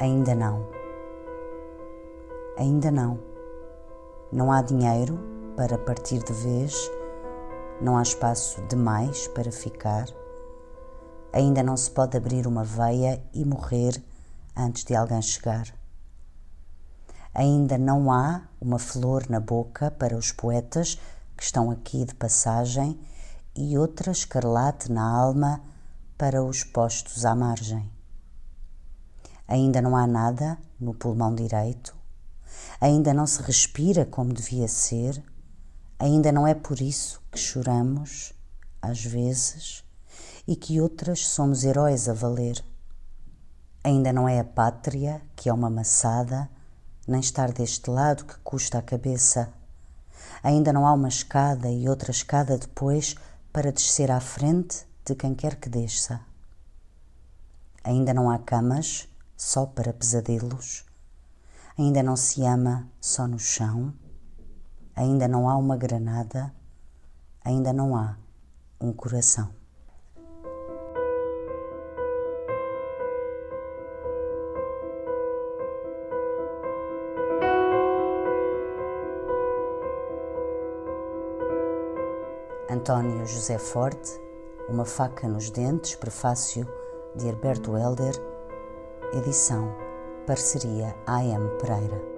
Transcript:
Ainda não. Ainda não. Não há dinheiro para partir de vez, não há espaço demais para ficar. Ainda não se pode abrir uma veia e morrer antes de alguém chegar. Ainda não há uma flor na boca para os poetas que estão aqui de passagem e outra escarlate na alma para os postos à margem. Ainda não há nada no pulmão direito, ainda não se respira como devia ser, ainda não é por isso que choramos, às vezes, e que outras somos heróis a valer. Ainda não é a pátria que é uma maçada, nem estar deste lado que custa a cabeça. Ainda não há uma escada e outra escada depois para descer à frente de quem quer que desça. Ainda não há camas só para pesadelos, ainda não se ama só no chão, ainda não há uma granada, ainda não há um coração. António José Forte, Uma Faca nos Dentes, prefácio de Herberto Helder Edição Parceria AM Pereira.